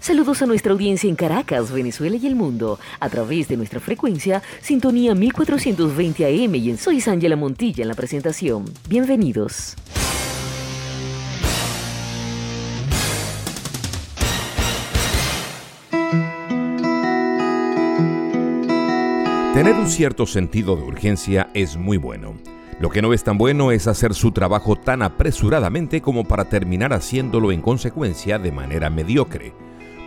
Saludos a nuestra audiencia en Caracas, Venezuela y el mundo, a través de nuestra frecuencia Sintonía 1420 AM y en Soy Ángela Montilla en la presentación. Bienvenidos. Tener un cierto sentido de urgencia es muy bueno. Lo que no es tan bueno es hacer su trabajo tan apresuradamente como para terminar haciéndolo en consecuencia de manera mediocre.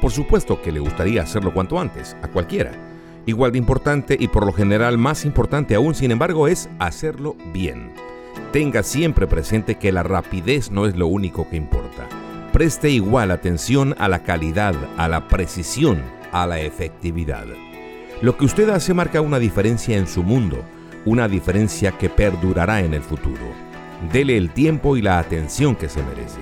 Por supuesto que le gustaría hacerlo cuanto antes, a cualquiera. Igual de importante y por lo general más importante aún, sin embargo, es hacerlo bien. Tenga siempre presente que la rapidez no es lo único que importa. Preste igual atención a la calidad, a la precisión, a la efectividad. Lo que usted hace marca una diferencia en su mundo una diferencia que perdurará en el futuro. Dele el tiempo y la atención que se merece.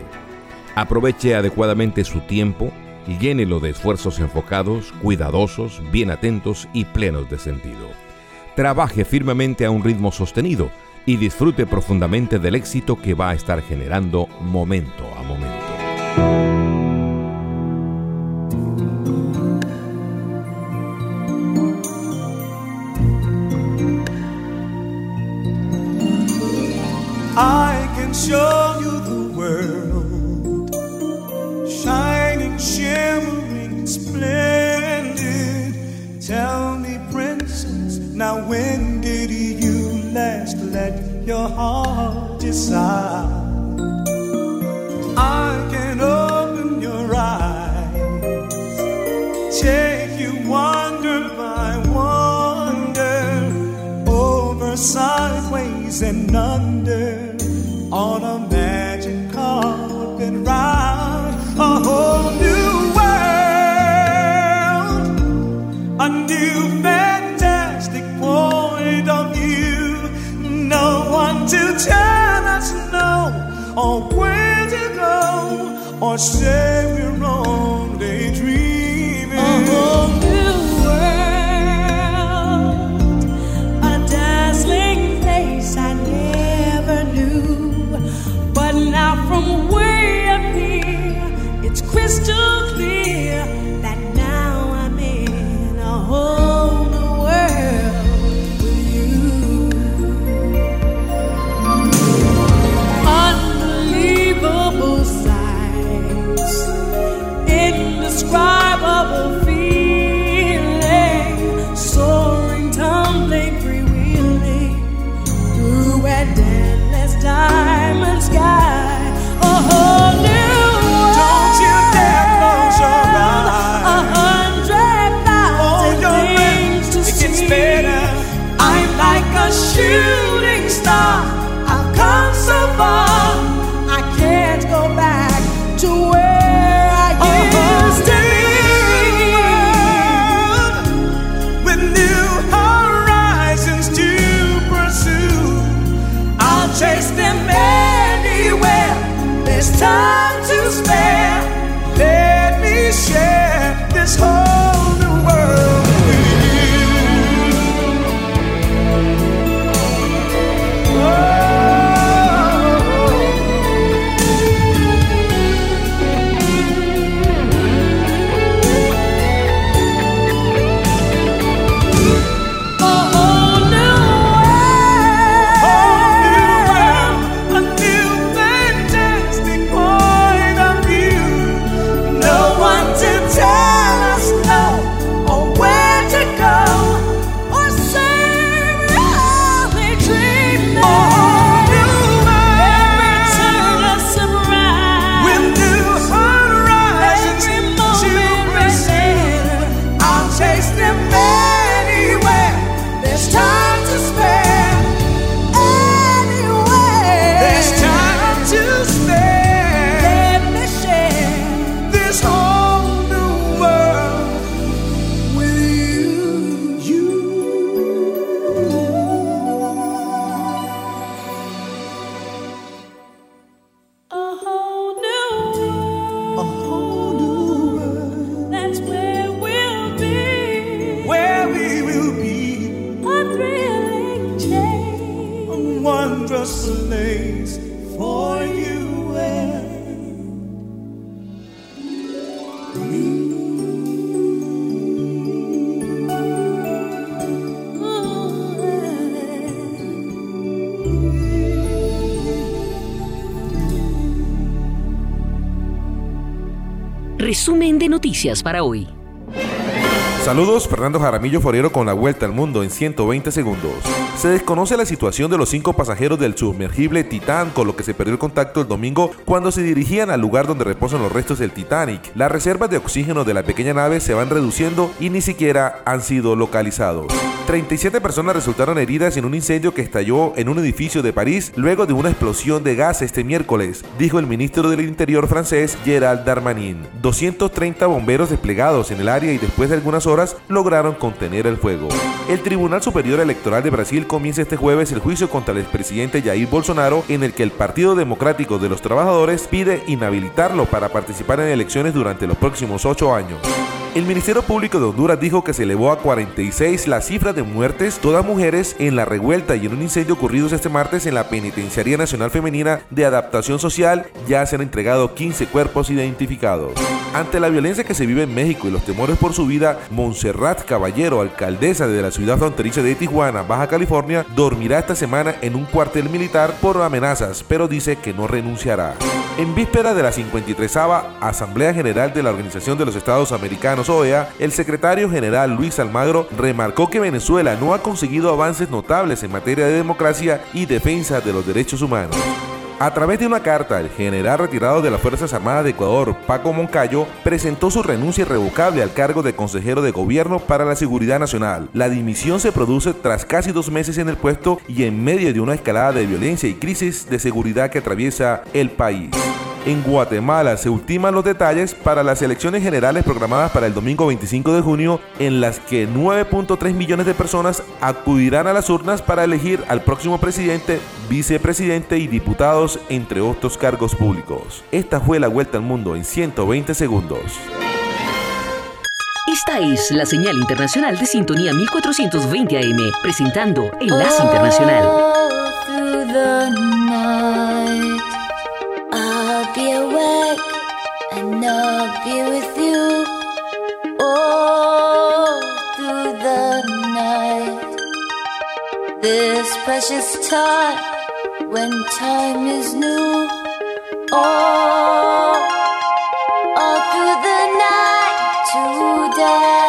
Aproveche adecuadamente su tiempo llénelo de esfuerzos enfocados, cuidadosos, bien atentos y plenos de sentido. Trabaje firmemente a un ritmo sostenido y disfrute profundamente del éxito que va a estar generando momento a momento. Shining, shimmering, passar. Anywhere. There's time to spare. Let me share this whole new world noticias para hoy. Saludos, Fernando Jaramillo Forero con la vuelta al mundo en 120 segundos. Se desconoce la situación de los cinco pasajeros del sumergible Titán, con lo que se perdió el contacto el domingo cuando se dirigían al lugar donde reposan los restos del Titanic. Las reservas de oxígeno de la pequeña nave se van reduciendo y ni siquiera han sido localizados. 37 personas resultaron heridas en un incendio que estalló en un edificio de París luego de una explosión de gas este miércoles, dijo el ministro del Interior francés Gerald Darmanin. 230 bomberos desplegados en el área y después de algunas horas lograron contener el fuego. El Tribunal Superior Electoral de Brasil comienza este jueves el juicio contra el expresidente Jair Bolsonaro en el que el Partido Democrático de los Trabajadores pide inhabilitarlo para participar en elecciones durante los próximos ocho años. El Ministerio Público de Honduras dijo que se elevó a 46 la cifra de muertes, todas mujeres, en la revuelta y en un incendio ocurridos este martes en la Penitenciaría Nacional Femenina de Adaptación Social. Ya se han entregado 15 cuerpos identificados. Ante la violencia que se vive en México y los temores por su vida, Montserrat Caballero, alcaldesa de la ciudad fronteriza de Tijuana, Baja California, dormirá esta semana en un cuartel militar por amenazas, pero dice que no renunciará. En víspera de la 53 Asamblea General de la Organización de los Estados Americanos, El secretario general Luis Almagro remarcó que Venezuela no ha conseguido avances notables en materia de democracia y defensa de los derechos humanos. A través de una carta, el general retirado de las Fuerzas Armadas de Ecuador, Paco Moncayo, presentó su renuncia irrevocable al cargo de consejero de gobierno para la seguridad nacional. La dimisión se produce tras casi dos meses en el puesto y en medio de una escalada de violencia y crisis de seguridad que atraviesa el país. En Guatemala se ultiman los detalles para las elecciones generales programadas para el domingo 25 de junio, en las que 9.3 millones de personas acudirán a las urnas para elegir al próximo presidente, vicepresidente y diputados, entre otros cargos públicos. Esta fue la vuelta al mundo en 120 segundos. Esta es la señal internacional de sintonía 1420 AM, presentando Enlace Internacional. be awake and I'll be with you all through the night. This precious time when time is new. All, all through the night today,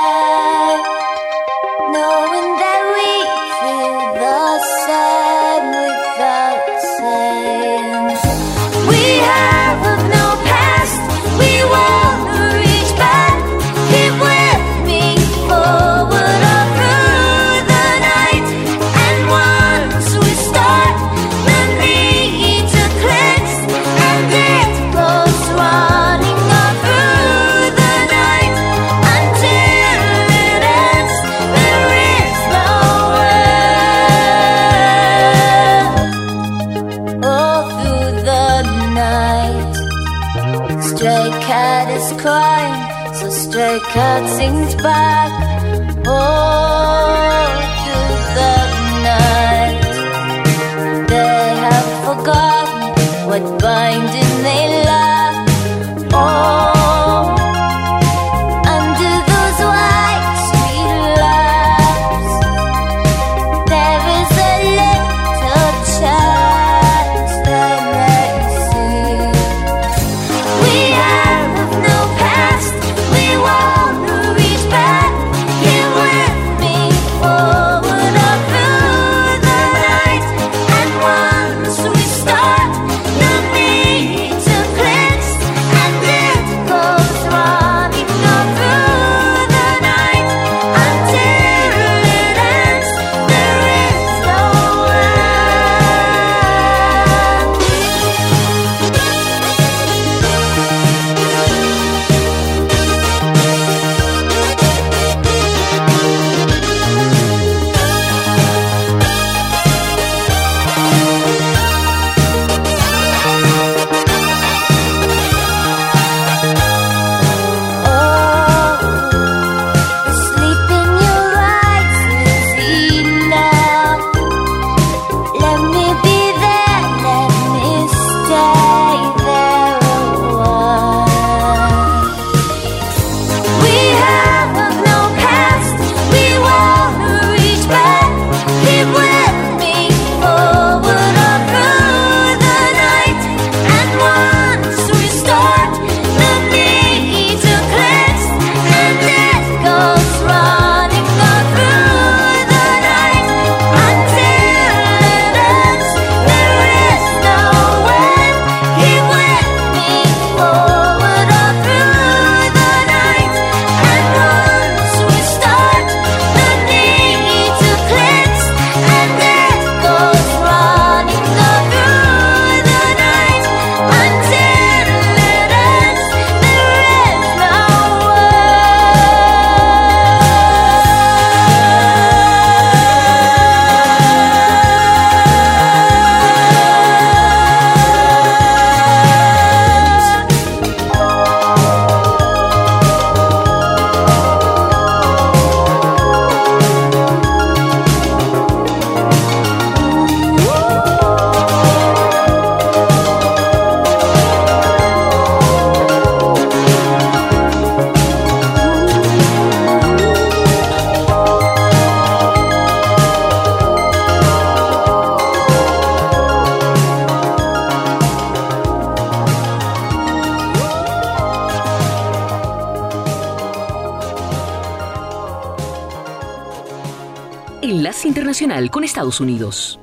con Estados Unidos.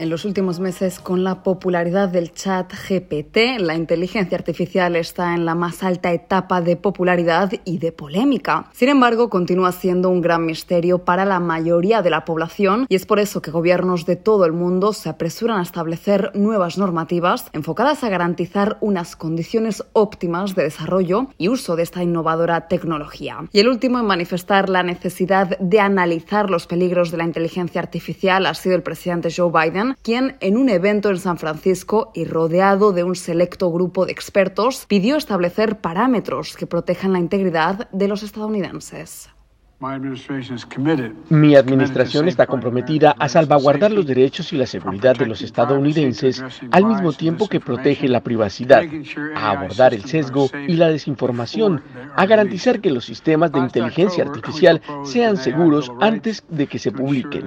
En los últimos meses, con la popularidad del chat GPT, la inteligencia artificial está en la más alta etapa de popularidad y de polémica. Sin embargo, continúa siendo un gran misterio para la mayoría de la población y es por eso que gobiernos de todo el mundo se apresuran a establecer nuevas normativas enfocadas a garantizar unas condiciones óptimas de desarrollo y uso de esta innovadora tecnología. Y el último en manifestar la necesidad de analizar los peligros de la inteligencia artificial ha sido el presidente Joe Biden quien en un evento en San Francisco y rodeado de un selecto grupo de expertos pidió establecer parámetros que protejan la integridad de los estadounidenses. Mi administración está comprometida a salvaguardar los derechos y la seguridad de los estadounidenses al mismo tiempo que protege la privacidad, a abordar el sesgo y la desinformación, a garantizar que los sistemas de inteligencia artificial sean seguros antes de que se publiquen.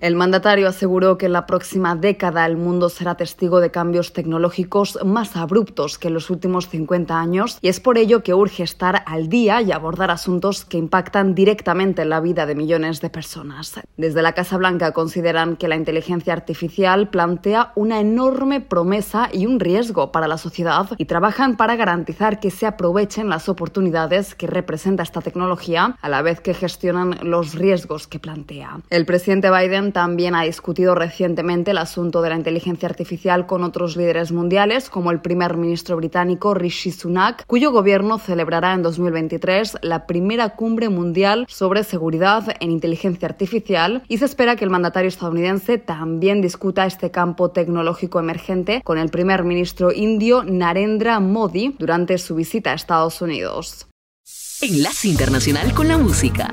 El mandatario aseguró que en la próxima década el mundo será testigo de cambios tecnológicos más abruptos que en los últimos 50 años y es por ello que urge estar al día y abordar asuntos que impactan directamente en la vida de millones de personas. Desde la Casa Blanca consideran que la inteligencia artificial plantea una enorme promesa y un riesgo para la sociedad y trabajan para garantizar que se aprovechen las oportunidades que representa esta tecnología a la vez que gestionan los riesgos que plantea. El presidente Biden también ha discutido recientemente el asunto de la inteligencia artificial con otros líderes mundiales, como el primer ministro británico Rishi Sunak, cuyo gobierno celebrará en 2023 la primera cumbre mundial sobre seguridad en inteligencia artificial y se espera que el mandatario estadounidense también discuta este campo tecnológico emergente con el primer ministro indio Narendra Modi durante su visita a Estados Unidos. Enlace Internacional con la Música.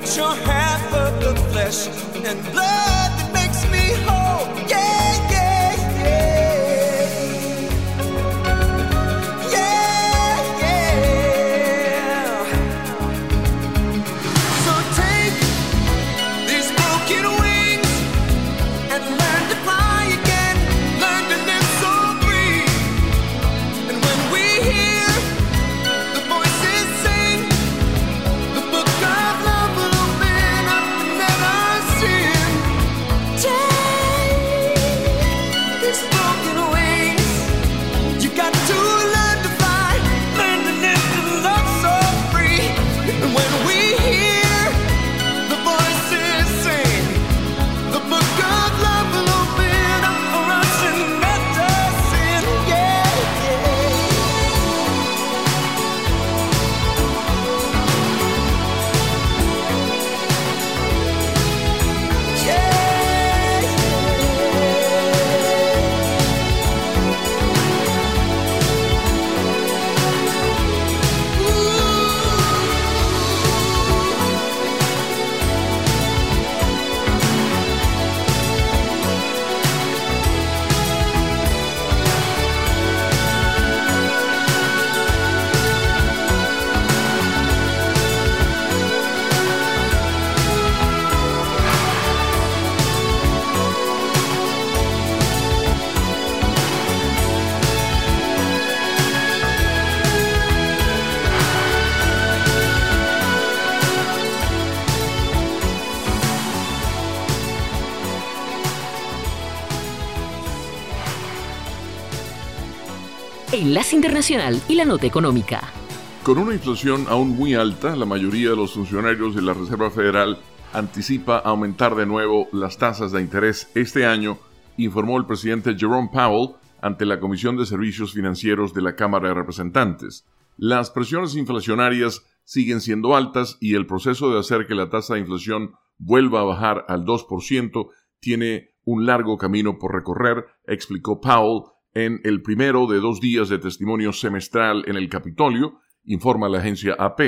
That you're half of the flesh and blood Enlace Internacional y la Nota Económica. Con una inflación aún muy alta, la mayoría de los funcionarios de la Reserva Federal anticipa aumentar de nuevo las tasas de interés este año, informó el presidente Jerome Powell ante la Comisión de Servicios Financieros de la Cámara de Representantes. Las presiones inflacionarias siguen siendo altas y el proceso de hacer que la tasa de inflación vuelva a bajar al 2% tiene un largo camino por recorrer, explicó Powell en el primero de dos días de testimonio semestral en el Capitolio, informa la agencia AP.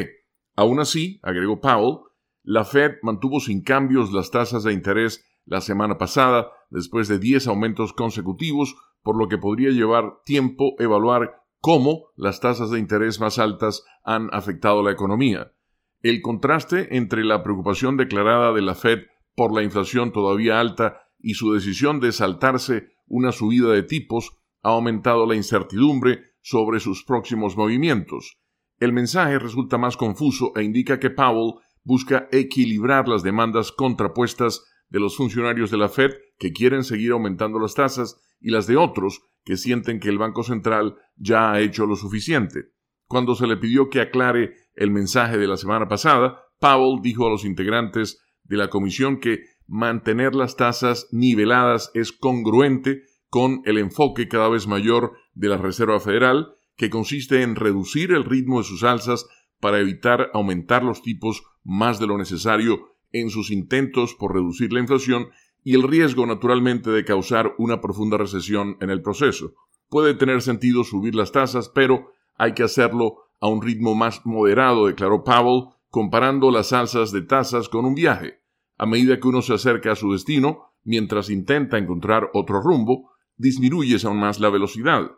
Aún así, agregó Powell, la Fed mantuvo sin cambios las tasas de interés la semana pasada, después de 10 aumentos consecutivos, por lo que podría llevar tiempo evaluar cómo las tasas de interés más altas han afectado la economía. El contraste entre la preocupación declarada de la Fed por la inflación todavía alta y su decisión de saltarse una subida de tipos ha aumentado la incertidumbre sobre sus próximos movimientos. El mensaje resulta más confuso e indica que Powell busca equilibrar las demandas contrapuestas de los funcionarios de la Fed que quieren seguir aumentando las tasas y las de otros que sienten que el Banco Central ya ha hecho lo suficiente. Cuando se le pidió que aclare el mensaje de la semana pasada, Powell dijo a los integrantes de la comisión que mantener las tasas niveladas es congruente con el enfoque cada vez mayor de la Reserva Federal, que consiste en reducir el ritmo de sus alzas para evitar aumentar los tipos más de lo necesario en sus intentos por reducir la inflación y el riesgo naturalmente de causar una profunda recesión en el proceso. Puede tener sentido subir las tasas, pero hay que hacerlo a un ritmo más moderado, declaró Powell, comparando las alzas de tasas con un viaje. A medida que uno se acerca a su destino, mientras intenta encontrar otro rumbo, disminuyes aún más la velocidad.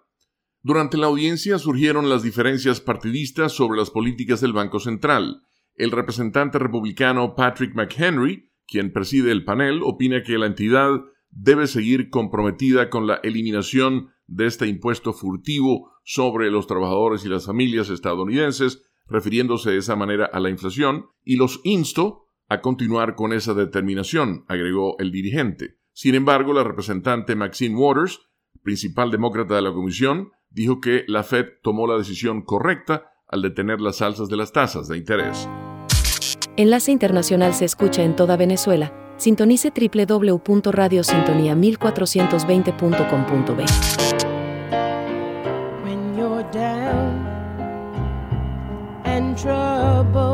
Durante la audiencia surgieron las diferencias partidistas sobre las políticas del Banco Central. El representante republicano Patrick McHenry, quien preside el panel, opina que la entidad debe seguir comprometida con la eliminación de este impuesto furtivo sobre los trabajadores y las familias estadounidenses, refiriéndose de esa manera a la inflación, y los insto a continuar con esa determinación, agregó el dirigente. Sin embargo, la representante Maxine Waters, principal demócrata de la comisión, dijo que la Fed tomó la decisión correcta al detener las alzas de las tasas de interés. Enlace Internacional se escucha en toda Venezuela. Sintonice www.radiosintonía1420.com.be. when you're down and troubled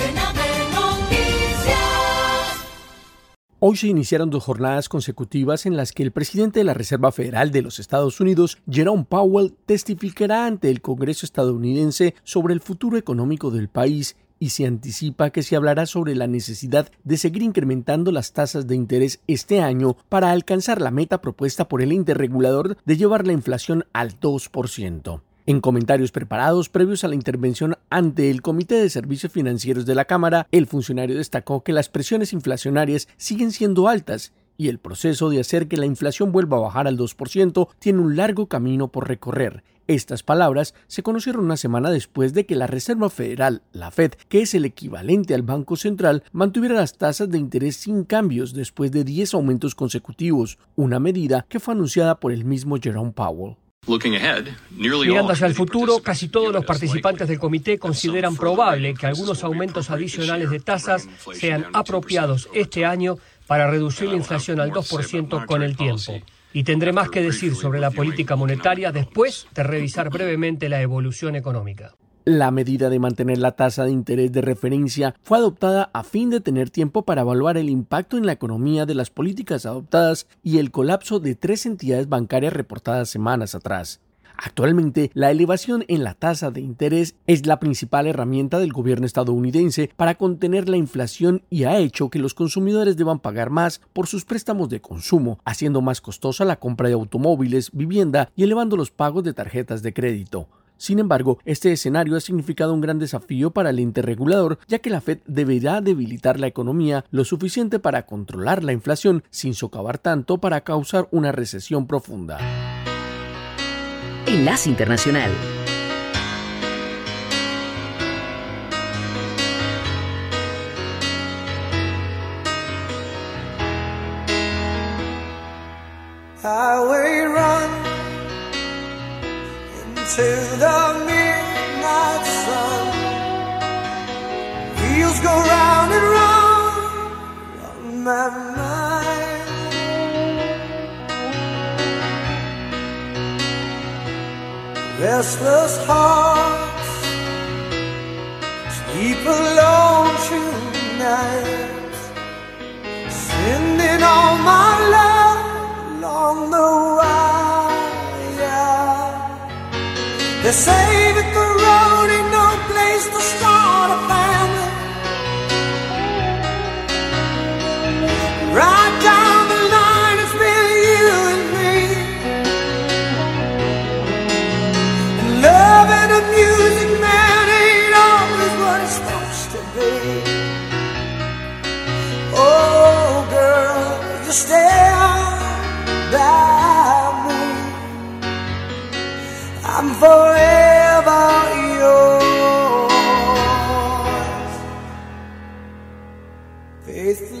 Hoy se iniciaron dos jornadas consecutivas en las que el presidente de la Reserva Federal de los Estados Unidos, Jerome Powell, testificará ante el Congreso estadounidense sobre el futuro económico del país y se anticipa que se hablará sobre la necesidad de seguir incrementando las tasas de interés este año para alcanzar la meta propuesta por el ente regulador de llevar la inflación al 2%. En comentarios preparados previos a la intervención ante el Comité de Servicios Financieros de la Cámara, el funcionario destacó que las presiones inflacionarias siguen siendo altas y el proceso de hacer que la inflación vuelva a bajar al 2% tiene un largo camino por recorrer. Estas palabras se conocieron una semana después de que la Reserva Federal, la Fed, que es el equivalente al Banco Central, mantuviera las tasas de interés sin cambios después de 10 aumentos consecutivos, una medida que fue anunciada por el mismo Jerome Powell. Mirando hacia el futuro, casi todos los participantes del comité consideran probable que algunos aumentos adicionales de tasas sean apropiados este año para reducir la inflación al 2% con el tiempo. Y tendré más que decir sobre la política monetaria después de revisar brevemente la evolución económica. La medida de mantener la tasa de interés de referencia fue adoptada a fin de tener tiempo para evaluar el impacto en la economía de las políticas adoptadas y el colapso de tres entidades bancarias reportadas semanas atrás. Actualmente, la elevación en la tasa de interés es la principal herramienta del gobierno estadounidense para contener la inflación y ha hecho que los consumidores deban pagar más por sus préstamos de consumo, haciendo más costosa la compra de automóviles, vivienda y elevando los pagos de tarjetas de crédito. Sin embargo, este escenario ha significado un gran desafío para el ente regulador, ya que la Fed deberá debilitar la economía lo suficiente para controlar la inflación sin socavar tanto para causar una recesión profunda. Enlace Internacional. To the midnight sun. Wheels go round and round on my mind. Restless hearts sleep alone tonight, sending all my save it I'm forever yours, faithfully.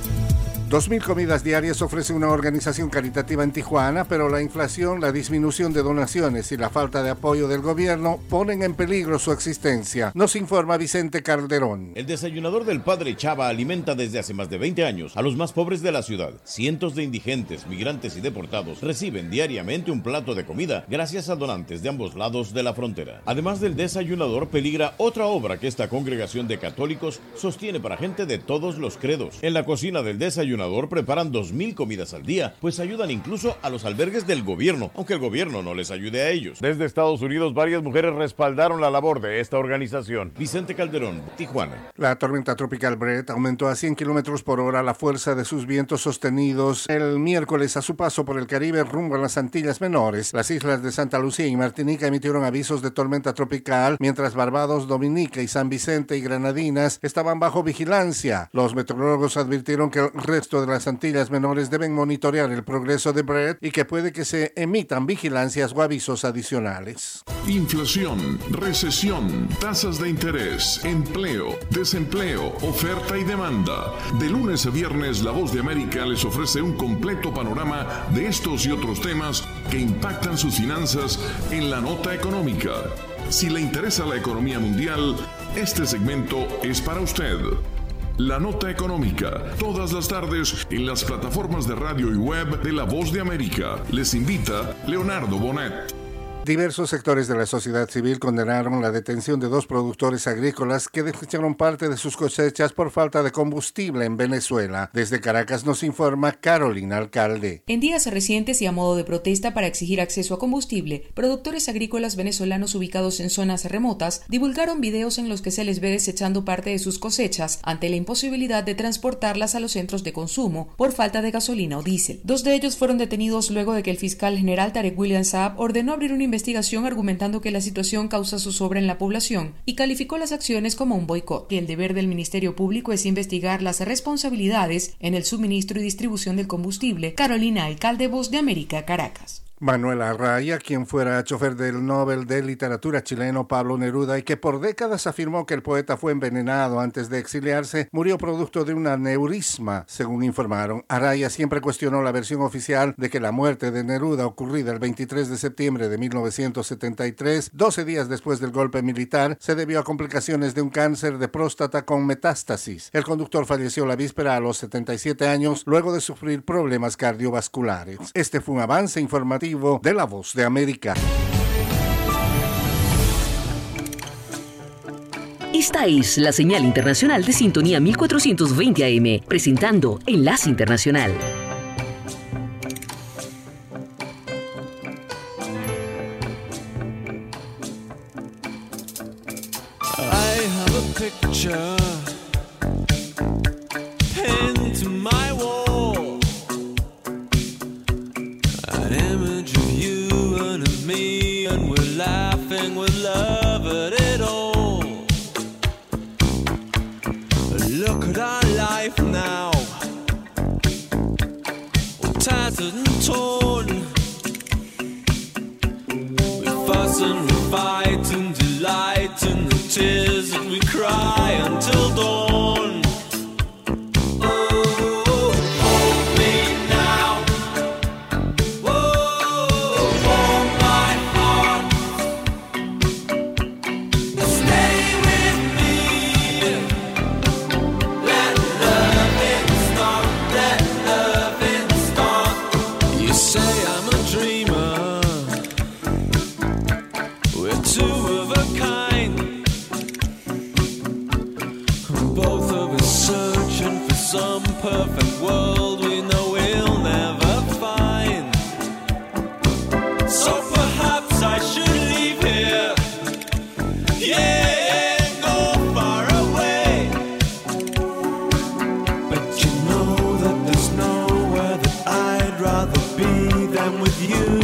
2.000 comidas diarias ofrece una organización caritativa en Tijuana, pero la inflación, la disminución de donaciones y la falta de apoyo del gobierno ponen en peligro su existencia. Nos informa Vicente Calderón. El desayunador del padre Chava alimenta desde hace más de 20 años a los más pobres de la ciudad. Cientos de indigentes, migrantes y deportados reciben diariamente un plato de comida gracias a donantes de ambos lados de la frontera. Además del desayunador, peligra otra obra que esta congregación de católicos sostiene para gente de todos los credos. En la cocina del desayunador, preparan 2.000 comidas al día, pues ayudan incluso a los albergues del gobierno, aunque el gobierno no les ayude a ellos. Desde Estados Unidos, varias mujeres respaldaron la labor de esta organización. Vicente Calderón, Tijuana. La tormenta tropical Brett aumentó a 100 kilómetros por hora la fuerza de sus vientos sostenidos el miércoles a su paso por el Caribe rumbo a las Antillas Menores. Las islas de Santa Lucía y Martinica emitieron avisos de tormenta tropical, mientras Barbados, Dominica y San Vicente y Granadinas estaban bajo vigilancia. Los meteorólogos advirtieron que el resto de las Antillas Menores deben monitorear el progreso de Brett y que puede que se emitan vigilancias o avisos adicionales. Inflación, recesión, tasas de interés, empleo, desempleo, oferta y demanda. De lunes a viernes, La Voz de América les ofrece un completo panorama de estos y otros temas que impactan sus finanzas en la nota económica. Si le interesa la economía mundial, este segmento es para usted. La Nota Económica, todas las tardes en las plataformas de radio y web de La Voz de América. Les invita Leonardo Bonet. Diversos sectores de la sociedad civil condenaron la detención de dos productores agrícolas que desecharon parte de sus cosechas por falta de combustible en Venezuela. Desde Caracas nos informa Carolina Alcalde. En días recientes y a modo de protesta para exigir acceso a combustible, productores agrícolas venezolanos ubicados en zonas remotas divulgaron videos en los que se les ve desechando parte de sus cosechas ante la imposibilidad de transportarlas a los centros de consumo por falta de gasolina o diésel. Dos de ellos fueron detenidos luego de que el fiscal general Tarek William Saab ordenó abrir un investigación argumentando que la situación causa zozobra en la población y calificó las acciones como un boicot. Y el deber del Ministerio Público es investigar las responsabilidades en el suministro y distribución del combustible. Carolina Alcalde, Voz de América, Caracas. Manuel Arraya, quien fuera chofer del Nobel de Literatura chileno Pablo Neruda y que por décadas afirmó que el poeta fue envenenado antes de exiliarse, murió producto de un aneurisma, según informaron. Araya siempre cuestionó la versión oficial de que la muerte de Neruda ocurrida el 23 de septiembre de 1973, 12 días después del golpe militar, se debió a complicaciones de un cáncer de próstata con metástasis. El conductor falleció la víspera a los 77 años luego de sufrir problemas cardiovasculares. Este fue un avance informativo de La Voz de América. Esta es la señal internacional de sintonía 1420 AM, presentando Enlace Internacional. I have a picture and we cry. perfect world we know we'll never find. So perhaps I should leave here. Yeah, go far away. But you know that there's nowhere that I'd rather be than with you.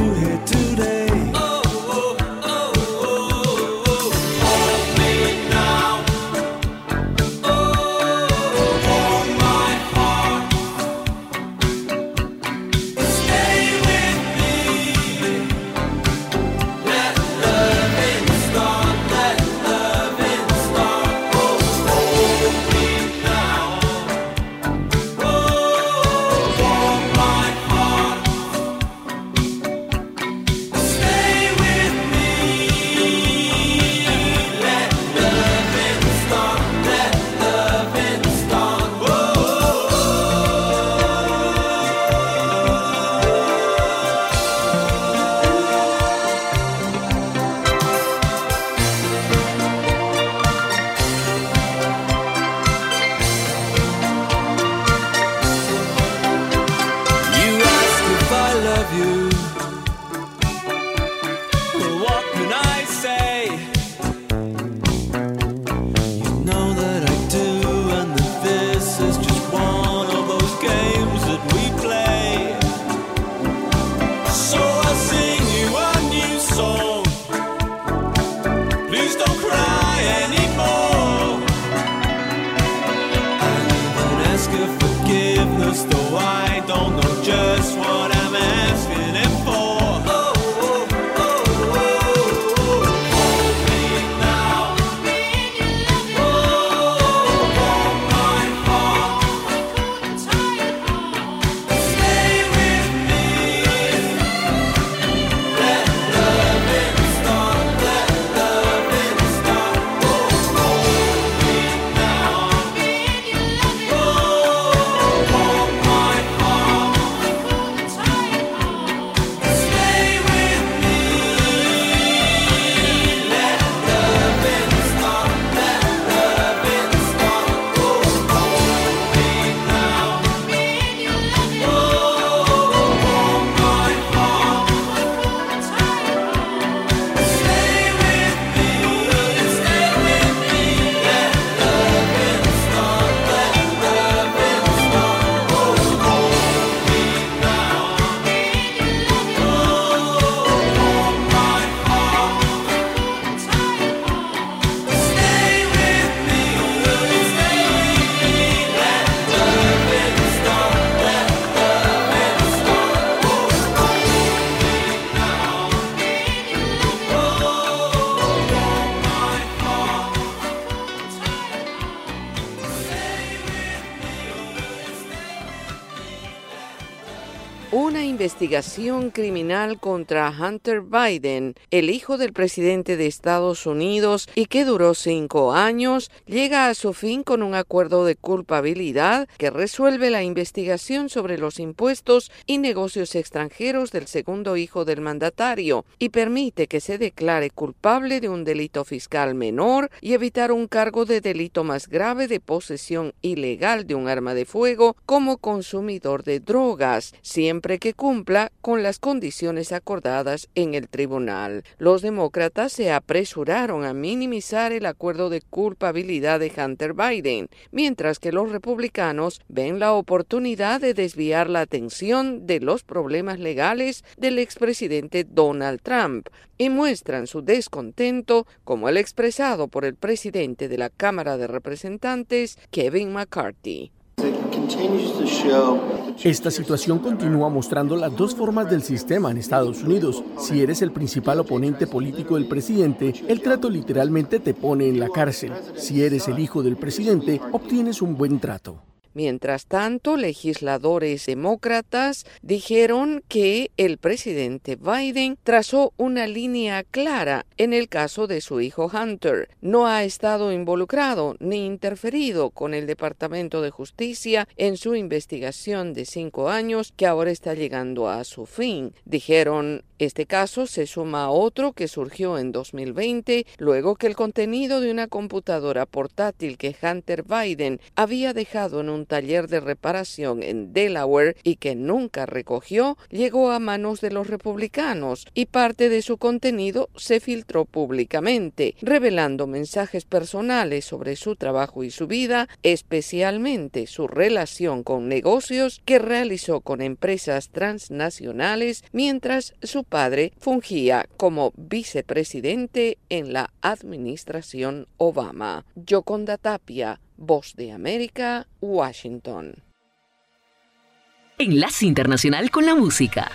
Investigación criminal contra Hunter Biden, el hijo del presidente de Estados Unidos y que duró cinco años, llega a su fin con un acuerdo de culpabilidad que resuelve la investigación sobre los impuestos y negocios extranjeros del segundo hijo del mandatario y permite que se declare culpable de un delito fiscal menor y evitar un cargo de delito más grave de posesión ilegal de un arma de fuego como consumidor de drogas, siempre que cumpla con las condiciones acordadas en el tribunal. Los demócratas se apresuraron a minimizar el acuerdo de culpabilidad de Hunter Biden, mientras que los republicanos ven la oportunidad de desviar la atención de los problemas legales del expresidente Donald Trump y muestran su descontento como el expresado por el presidente de la Cámara de Representantes, Kevin McCarthy. Esta situación continúa mostrando las dos formas del sistema en Estados Unidos. Si eres el principal oponente político del presidente, el trato literalmente te pone en la cárcel. Si eres el hijo del presidente, obtienes un buen trato. Mientras tanto, legisladores demócratas dijeron que el presidente Biden trazó una línea clara en el caso de su hijo Hunter. No ha estado involucrado ni interferido con el Departamento de Justicia en su investigación de cinco años que ahora está llegando a su fin. Dijeron este caso se suma a otro que surgió en 2020 luego que el contenido de una computadora portátil que Hunter Biden había dejado en un taller de reparación en Delaware y que nunca recogió llegó a manos de los republicanos y parte de su contenido se filtró públicamente, revelando mensajes personales sobre su trabajo y su vida, especialmente su relación con negocios que realizó con empresas transnacionales mientras su padre fungía como vicepresidente en la administración Obama. Yoconda Tapia, Voz de América, Washington. Enlace Internacional con la Música.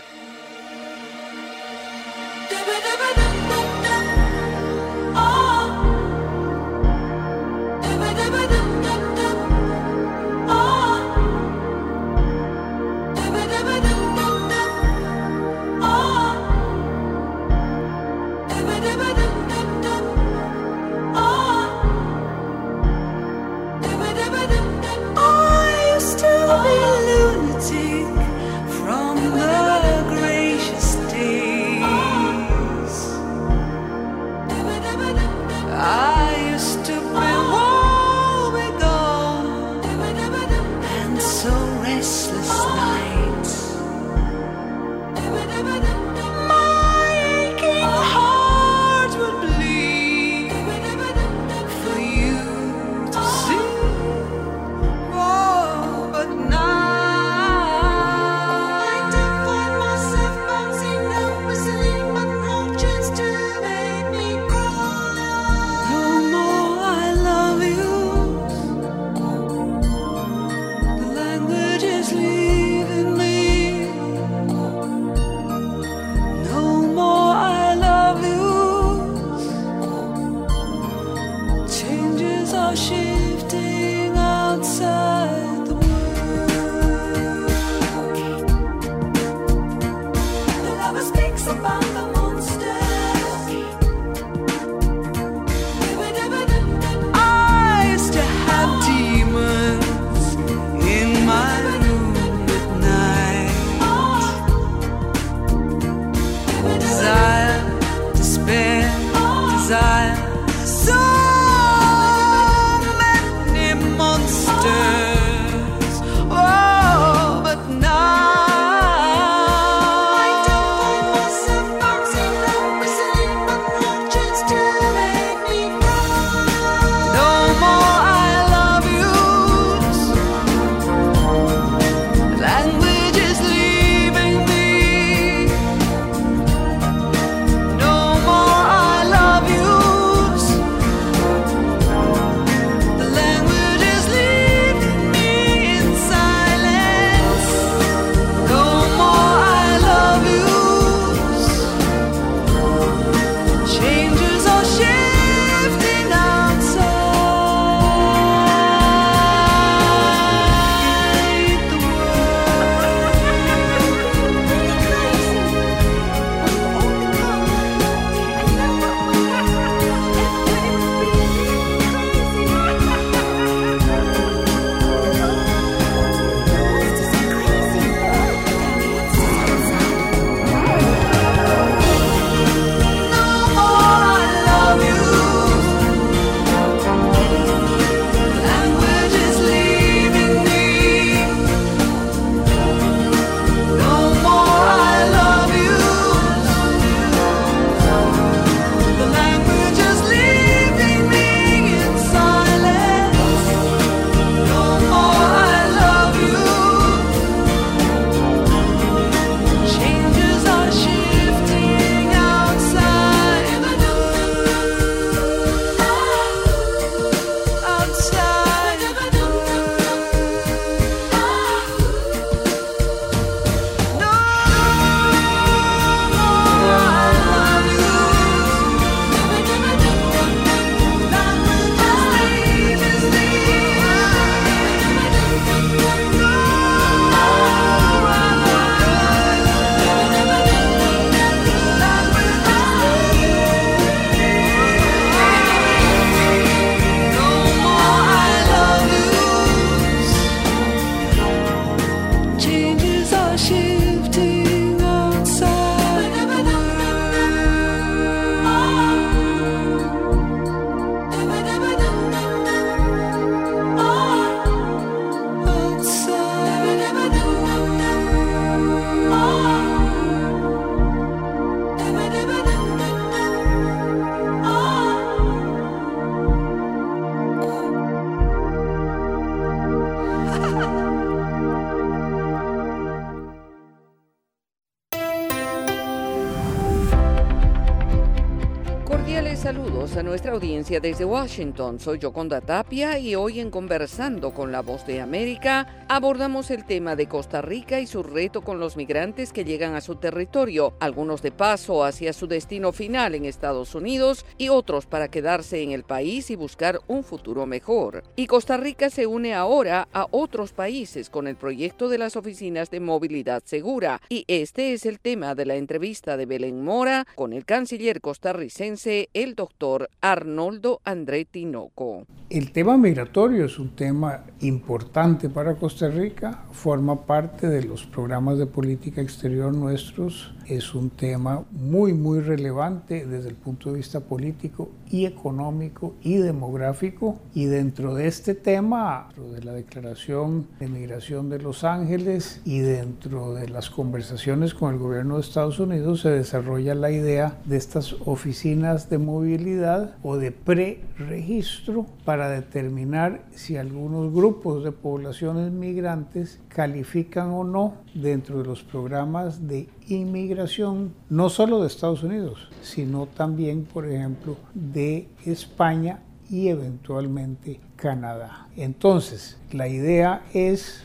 Audiencia desde Washington. Soy Yoconda Tapia y hoy en Conversando con la Voz de América abordamos el tema de Costa Rica y su reto con los migrantes que llegan a su territorio, algunos de paso hacia su destino final en Estados Unidos y otros para quedarse en el país y buscar un futuro mejor. Y Costa Rica se une ahora a otros países con el proyecto de las oficinas de movilidad segura y este es el tema de la entrevista de Belén Mora con el canciller costarricense el doctor Arnoldo André Tinoco. El tema migratorio es un tema importante para Costa Rica, forma parte de los programas de política exterior nuestros, es un tema muy, muy relevante desde el punto de vista político y económico y demográfico. Y dentro de este tema, dentro de la Declaración de Migración de Los Ángeles y dentro de las conversaciones con el gobierno de Estados Unidos, se desarrolla la idea de estas oficinas de movilidad o preregistro para determinar si algunos grupos de poblaciones migrantes califican o no dentro de los programas de inmigración, no solo de Estados Unidos, sino también, por ejemplo, de España y eventualmente Canadá. Entonces, la idea es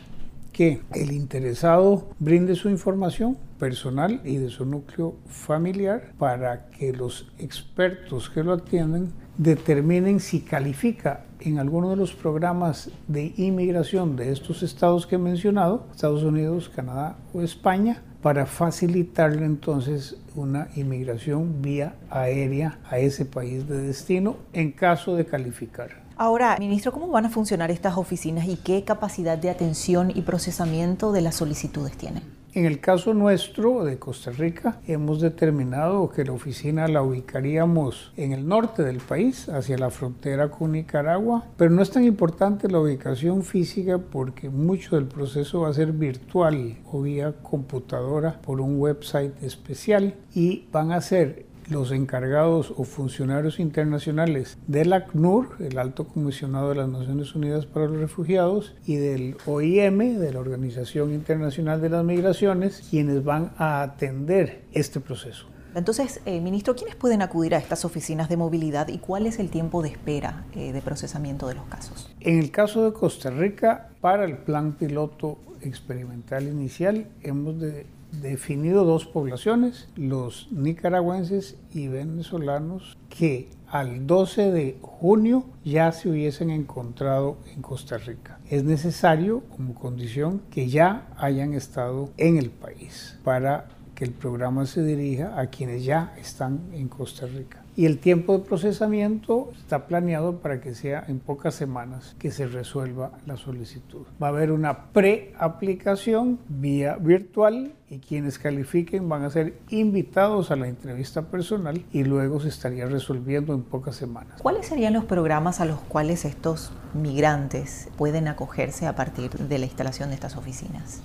que el interesado brinde su información personal y de su núcleo familiar para que los expertos que lo atienden determinen si califica en alguno de los programas de inmigración de estos estados que he mencionado, Estados Unidos, Canadá o España, para facilitarle entonces una inmigración vía aérea a ese país de destino en caso de calificar. Ahora, ministro, ¿cómo van a funcionar estas oficinas y qué capacidad de atención y procesamiento de las solicitudes tienen? En el caso nuestro de Costa Rica, hemos determinado que la oficina la ubicaríamos en el norte del país, hacia la frontera con Nicaragua, pero no es tan importante la ubicación física porque mucho del proceso va a ser virtual o vía computadora por un website especial y van a ser los encargados o funcionarios internacionales del ACNUR, el Alto Comisionado de las Naciones Unidas para los Refugiados, y del OIM, de la Organización Internacional de las Migraciones, quienes van a atender este proceso. Entonces, eh, ministro, ¿quiénes pueden acudir a estas oficinas de movilidad y cuál es el tiempo de espera eh, de procesamiento de los casos? En el caso de Costa Rica, para el plan piloto experimental inicial, hemos de definido dos poblaciones, los nicaragüenses y venezolanos, que al 12 de junio ya se hubiesen encontrado en Costa Rica. Es necesario como condición que ya hayan estado en el país para que el programa se dirija a quienes ya están en Costa Rica y el tiempo de procesamiento está planeado para que sea en pocas semanas que se resuelva la solicitud. Va a haber una preaplicación vía virtual y quienes califiquen van a ser invitados a la entrevista personal y luego se estaría resolviendo en pocas semanas. ¿Cuáles serían los programas a los cuales estos migrantes pueden acogerse a partir de la instalación de estas oficinas?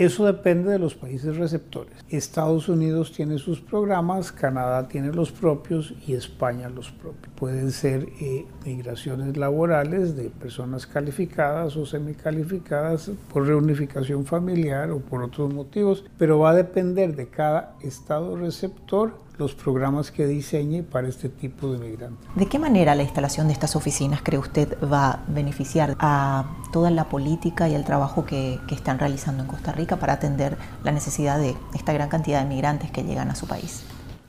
Eso depende de los países receptores. Estados Unidos tiene sus programas, Canadá tiene los propios y España los propios. Pueden ser eh, migraciones laborales de personas calificadas o semicalificadas por reunificación familiar o por otros motivos, pero va a depender de cada estado receptor los programas que diseñe para este tipo de migrantes. ¿De qué manera la instalación de estas oficinas cree usted va a beneficiar a toda la política y el trabajo que, que están realizando en Costa Rica para atender la necesidad de esta gran cantidad de migrantes que llegan a su país?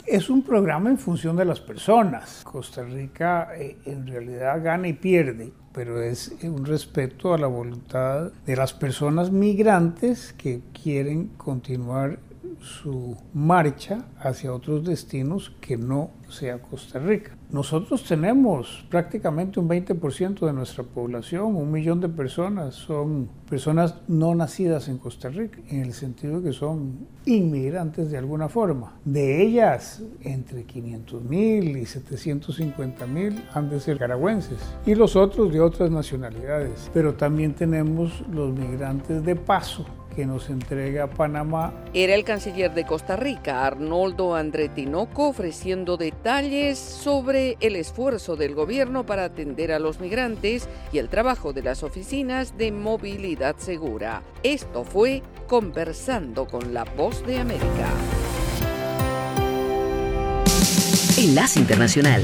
Es un programa en función de las personas. Costa Rica eh, en realidad gana y pierde, pero es un respeto a la voluntad de las personas migrantes que quieren continuar su marcha hacia otros destinos que no sea Costa Rica. Nosotros tenemos prácticamente un 20% de nuestra población, un millón de personas, son personas no nacidas en Costa Rica, en el sentido de que son inmigrantes de alguna forma. De ellas, entre 500 mil y 750 mil han de ser caragüenses y los otros de otras nacionalidades. Pero también tenemos los migrantes de paso que nos entrega Panamá. Era el canciller de Costa Rica, Arnoldo André Tinoco, ofreciendo detalles sobre el esfuerzo del gobierno para atender a los migrantes y el trabajo de las oficinas de movilidad segura. Esto fue Conversando con la Voz de América. Enlace Internacional.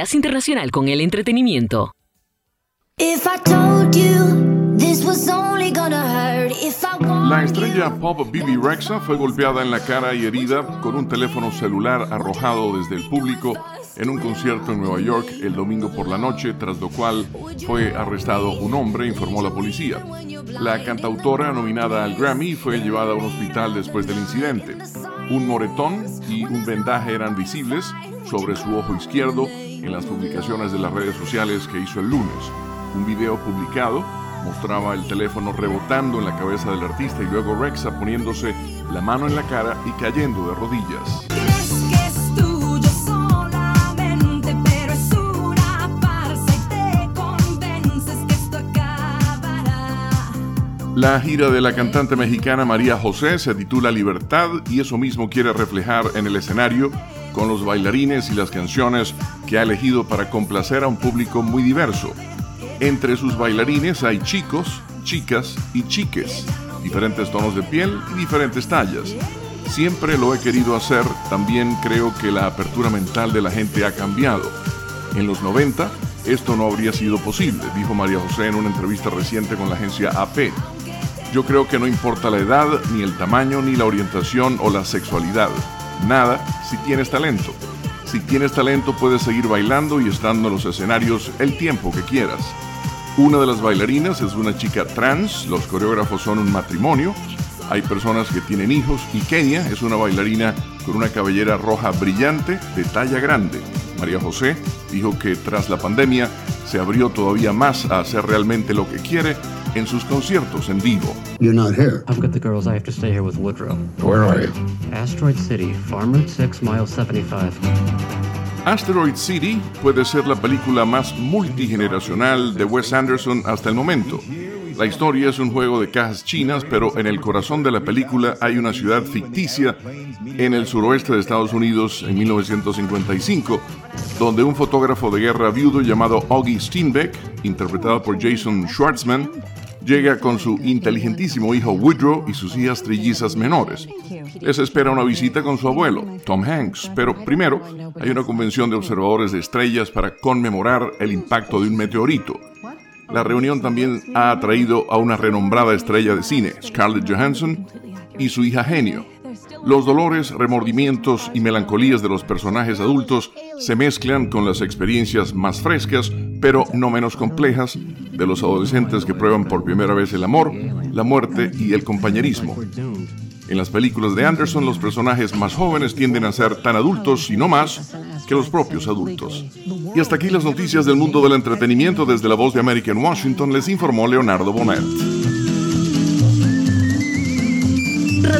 Enlace Internacional con el Entretenimiento. La estrella pop Bibi Rexa fue golpeada en la cara y herida con un teléfono celular arrojado desde el público en un concierto en Nueva York el domingo por la noche, tras lo cual fue arrestado un hombre, informó la policía. La cantautora nominada al Grammy fue llevada a un hospital después del incidente. Un moretón y un vendaje eran visibles sobre su ojo izquierdo en las publicaciones de las redes sociales que hizo el lunes. Un video publicado mostraba el teléfono rebotando en la cabeza del artista y luego Rexa poniéndose la mano en la cara y cayendo de rodillas. La gira de la cantante mexicana María José se titula Libertad y eso mismo quiere reflejar en el escenario con los bailarines y las canciones que ha elegido para complacer a un público muy diverso. Entre sus bailarines hay chicos, chicas y chiques, diferentes tonos de piel y diferentes tallas. Siempre lo he querido hacer, también creo que la apertura mental de la gente ha cambiado. En los 90 esto no habría sido posible, dijo María José en una entrevista reciente con la agencia AP. Yo creo que no importa la edad, ni el tamaño, ni la orientación o la sexualidad. Nada si tienes talento. Si tienes talento puedes seguir bailando y estando en los escenarios el tiempo que quieras. Una de las bailarinas es una chica trans, los coreógrafos son un matrimonio, hay personas que tienen hijos y Kenia es una bailarina con una cabellera roja brillante de talla grande. María José dijo que tras la pandemia se abrió todavía más a hacer realmente lo que quiere en sus conciertos en vivo. You're not here. I've got the girls. I have to stay here with Woodrow. Where are you? Asteroid City, Farm Route 6, mile 75. Asteroid City puede ser la película más multigeneracional de Wes Anderson hasta el momento. La historia es un juego de cajas chinas, pero en el corazón de la película hay una ciudad ficticia en el suroeste de Estados Unidos en 1955, donde un fotógrafo de guerra viudo llamado Augie Steinbeck, interpretado por Jason Schwartzman, llega con su inteligentísimo hijo Woodrow y sus hijas trillizas menores. Les espera una visita con su abuelo, Tom Hanks, pero primero hay una convención de observadores de estrellas para conmemorar el impacto de un meteorito. La reunión también ha atraído a una renombrada estrella de cine, Scarlett Johansson, y su hija Genio. Los dolores, remordimientos y melancolías de los personajes adultos se mezclan con las experiencias más frescas, pero no menos complejas, de los adolescentes que prueban por primera vez el amor, la muerte y el compañerismo. En las películas de Anderson, los personajes más jóvenes tienden a ser tan adultos y no más que los propios adultos. Y hasta aquí las noticias del mundo del entretenimiento desde la voz de América en Washington, les informó Leonardo Bonet.